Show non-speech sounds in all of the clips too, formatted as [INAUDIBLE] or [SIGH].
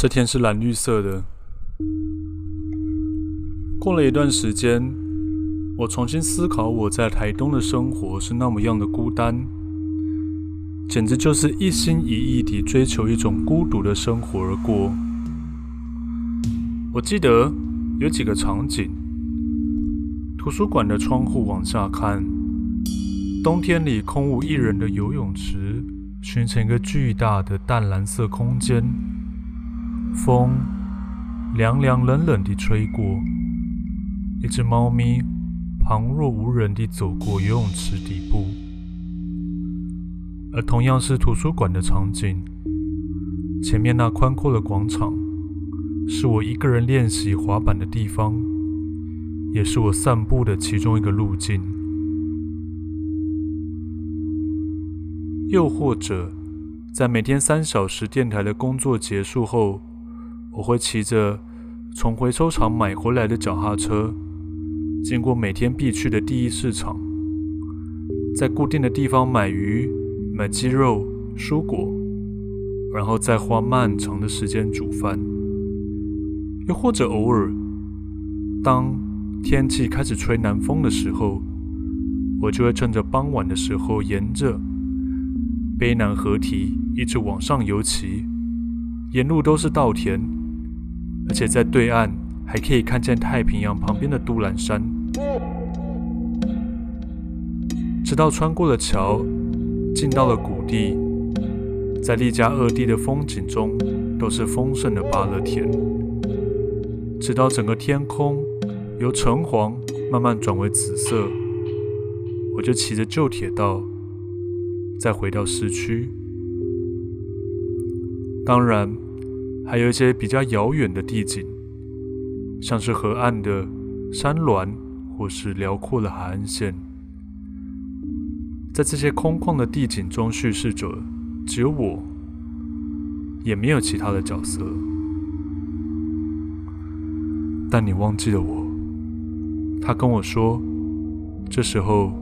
这天是蓝绿色的。过了一段时间，我重新思考我在台东的生活是那么样的孤单，简直就是一心一意地追求一种孤独的生活而过。我记得有几个场景：图书馆的窗户往下看，冬天里空无一人的游泳池，形成一个巨大的淡蓝色空间，风凉凉冷冷地吹过。一只猫咪旁若无人地走过游泳池底部，而同样是图书馆的场景，前面那宽阔的广场，是我一个人练习滑板的地方，也是我散步的其中一个路径。又或者，在每天三小时电台的工作结束后，我会骑着从回收厂买回来的脚踏车。经过每天必去的第一市场，在固定的地方买鱼、买鸡肉、蔬果，然后再花漫长的时间煮饭。又或者偶尔，当天气开始吹南风的时候，我就会趁着傍晚的时候，沿着卑南河堤一直往上游骑，沿路都是稻田，而且在对岸。还可以看见太平洋旁边的都兰山，直到穿过了桥，进到了谷地，在利加二地的风景中都是丰盛的芭乐田，直到整个天空由橙黄慢慢转为紫色，我就骑着旧铁道再回到市区。当然，还有一些比较遥远的地景。像是河岸的山峦，或是辽阔的海岸线，在这些空旷的地景中，叙事者只有我，也没有其他的角色。但你忘记了我，他跟我说，这时候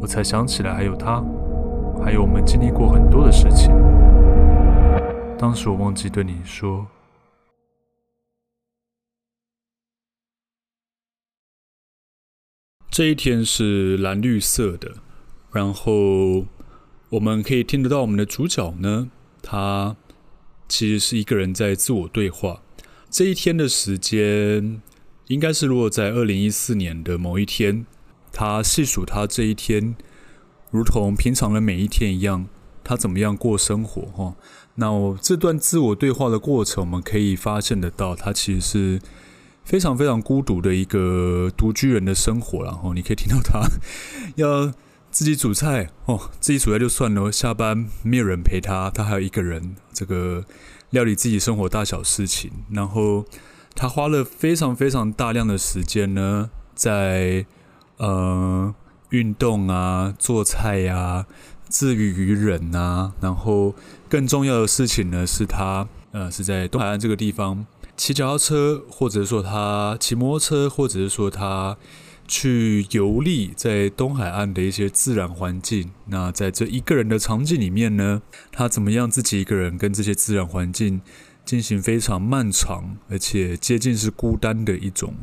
我才想起来还有他，还有我们经历过很多的事情。当时我忘记对你说。这一天是蓝绿色的，然后我们可以听得到我们的主角呢，他其实是一个人在自我对话。这一天的时间应该是落在二零一四年的某一天，他细数他这一天，如同平常的每一天一样，他怎么样过生活哈。那我这段自我对话的过程，我们可以发现得到，他其实是。非常非常孤独的一个独居人的生活，然后你可以听到他 [LAUGHS] 要自己煮菜哦，自己煮菜就算了，下班没有人陪他，他还有一个人这个料理自己生活大小事情，然后他花了非常非常大量的时间呢，在呃运动啊、做菜呀、自娱于人啊，然后更重要的事情呢，是他呃是在东海岸这个地方。骑脚踏车，或者说他骑摩托车，或者是说他去游历在东海岸的一些自然环境。那在这一个人的场景里面呢，他怎么样自己一个人跟这些自然环境进行非常漫长而且接近是孤单的一种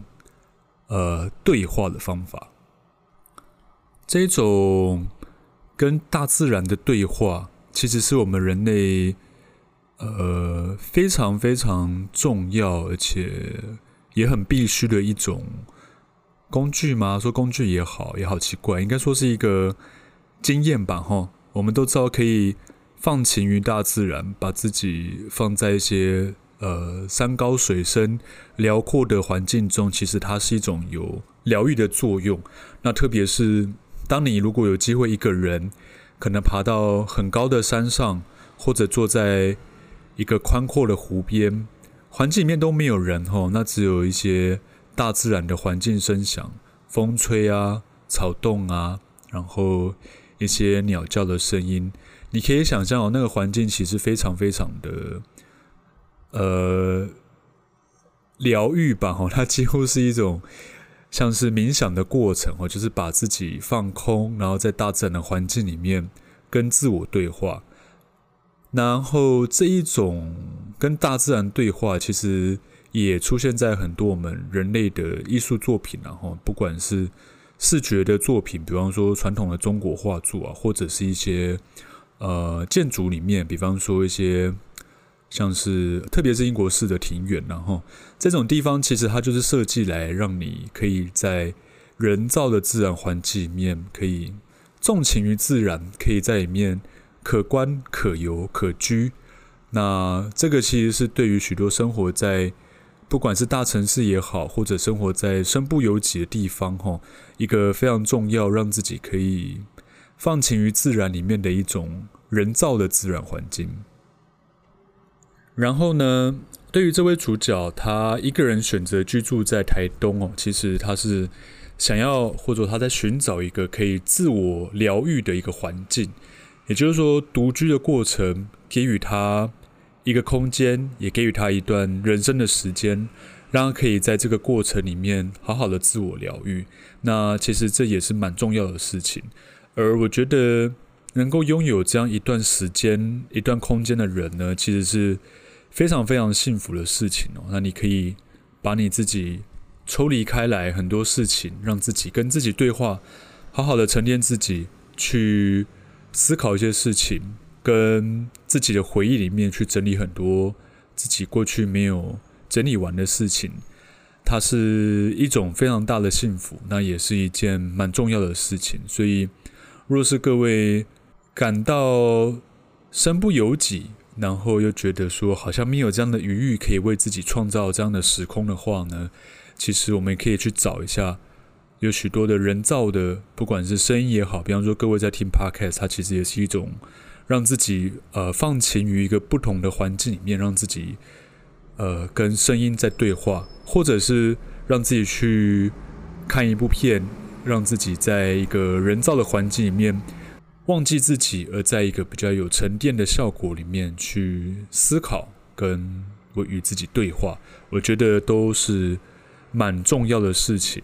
呃对话的方法。这种跟大自然的对话，其实是我们人类。呃，非常非常重要，而且也很必须的一种工具吗？说工具也好，也好奇怪，应该说是一个经验吧。哈，我们都知道可以放情于大自然，把自己放在一些呃山高水深、辽阔的环境中，其实它是一种有疗愈的作用。那特别是当你如果有机会一个人，可能爬到很高的山上，或者坐在一个宽阔的湖边，环境里面都没有人吼，那只有一些大自然的环境声响，风吹啊，草动啊，然后一些鸟叫的声音，你可以想象哦，那个环境其实非常非常的呃疗愈吧吼，它几乎是一种像是冥想的过程哦，就是把自己放空，然后在大自然的环境里面跟自我对话。然后这一种跟大自然对话，其实也出现在很多我们人类的艺术作品，然后不管是视觉的作品，比方说传统的中国画作啊，或者是一些呃建筑里面，比方说一些像是特别是英国式的庭园，然后这种地方其实它就是设计来让你可以在人造的自然环境里面可以纵情于自然，可以在里面可观、可游、可居。那这个其实是对于许多生活在不管是大城市也好，或者生活在身不由己的地方，哈，一个非常重要，让自己可以放晴于自然里面的一种人造的自然环境。然后呢，对于这位主角，他一个人选择居住在台东哦，其实他是想要，或者他在寻找一个可以自我疗愈的一个环境，也就是说，独居的过程给予他。一个空间，也给予他一段人生的时间，让他可以在这个过程里面好好的自我疗愈。那其实这也是蛮重要的事情。而我觉得能够拥有这样一段时间、一段空间的人呢，其实是非常非常幸福的事情哦。那你可以把你自己抽离开来，很多事情让自己跟自己对话，好好的沉淀自己，去思考一些事情。跟自己的回忆里面去整理很多自己过去没有整理完的事情，它是一种非常大的幸福，那也是一件蛮重要的事情。所以，若是各位感到身不由己，然后又觉得说好像没有这样的余裕可以为自己创造这样的时空的话呢，其实我们可以去找一下，有许多的人造的，不管是声音也好，比方说各位在听 Podcast，它其实也是一种。让自己呃放晴于一个不同的环境里面，让自己呃跟声音在对话，或者是让自己去看一部片，让自己在一个人造的环境里面忘记自己，而在一个比较有沉淀的效果里面去思考跟我与自己对话，我觉得都是蛮重要的事情。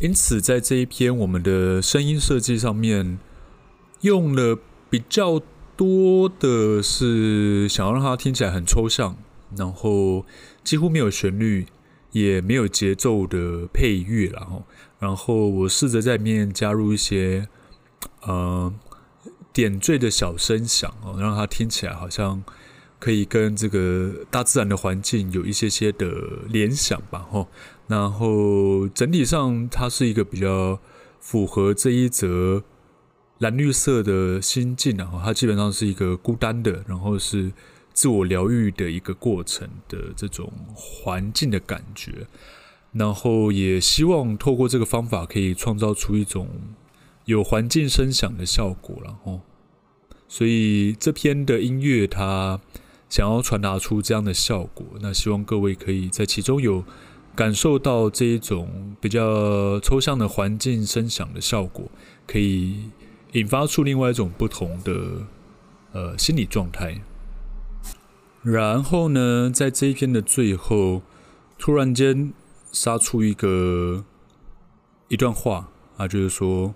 因此，在这一篇我们的声音设计上面用了。比较多的是想要让它听起来很抽象，然后几乎没有旋律，也没有节奏的配乐，然后，然后我试着在里面加入一些呃点缀的小声响哦，让它听起来好像可以跟这个大自然的环境有一些些的联想吧，吼，然后整体上它是一个比较符合这一则。蓝绿色的心境，然后它基本上是一个孤单的，然后是自我疗愈的一个过程的这种环境的感觉，然后也希望透过这个方法可以创造出一种有环境声响的效果，了哦，所以这篇的音乐它想要传达出这样的效果，那希望各位可以在其中有感受到这一种比较抽象的环境声响的效果，可以。引发出另外一种不同的呃心理状态，然后呢，在这一篇的最后，突然间杀出一个一段话啊，就是说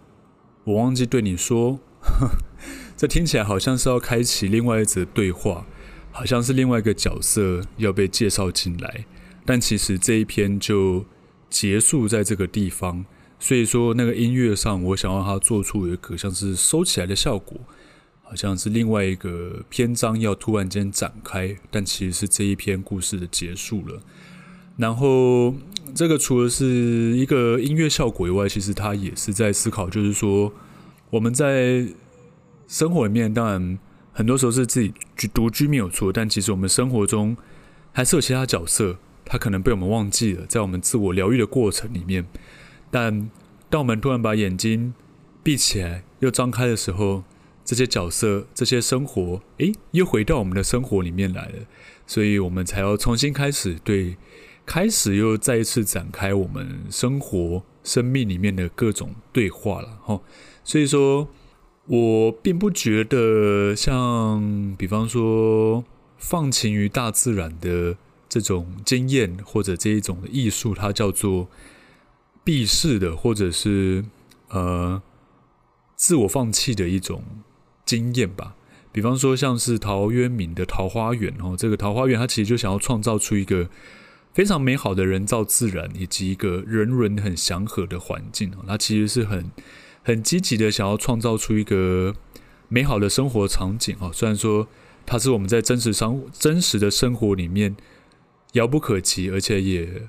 我忘记对你说，[LAUGHS] 这听起来好像是要开启另外一则对话，好像是另外一个角色要被介绍进来，但其实这一篇就结束在这个地方。所以说，那个音乐上，我想让它做出一个像是收起来的效果，好像是另外一个篇章要突然间展开，但其实是这一篇故事的结束了。然后，这个除了是一个音乐效果以外，其实它也是在思考，就是说我们在生活里面，当然很多时候是自己独居没有错，但其实我们生活中还是有其他角色，他可能被我们忘记了，在我们自我疗愈的过程里面。但当我们突然把眼睛闭起来又张开的时候，这些角色、这些生活，诶，又回到我们的生活里面来了。所以我们才要重新开始，对，开始又再一次展开我们生活、生命里面的各种对话了。哈，所以说，我并不觉得像，比方说，放晴于大自然的这种经验，或者这一种的艺术，它叫做。避世的，或者是呃自我放弃的一种经验吧。比方说像是陶渊明的《桃花源》哦，这个桃花源它其实就想要创造出一个非常美好的人造自然，以及一个人人很祥和的环境哦，它其实是很很积极的想要创造出一个美好的生活场景哦。虽然说它是我们在真实生真实的生活里面遥不可及，而且也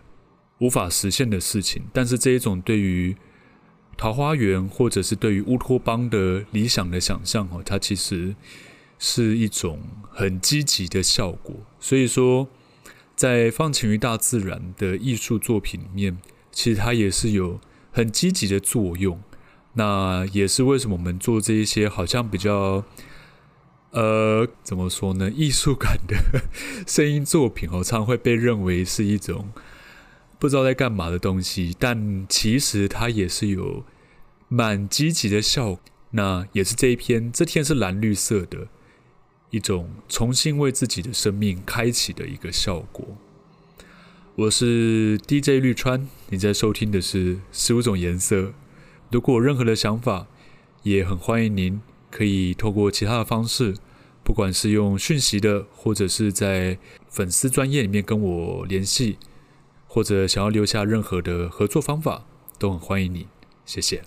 无法实现的事情，但是这一种对于桃花源或者是对于乌托邦的理想的想象哦，它其实是一种很积极的效果。所以说，在放晴于大自然的艺术作品里面，其实它也是有很积极的作用。那也是为什么我们做这一些好像比较呃怎么说呢，艺术感的声音作品哦，常常会被认为是一种。不知道在干嘛的东西，但其实它也是有蛮积极的效果。那也是这一篇，这天是蓝绿色的一种重新为自己的生命开启的一个效果。我是 DJ 绿川，你在收听的是十五种颜色。如果有任何的想法，也很欢迎您可以透过其他的方式，不管是用讯息的，或者是在粉丝专页里面跟我联系。或者想要留下任何的合作方法，都很欢迎你。谢谢。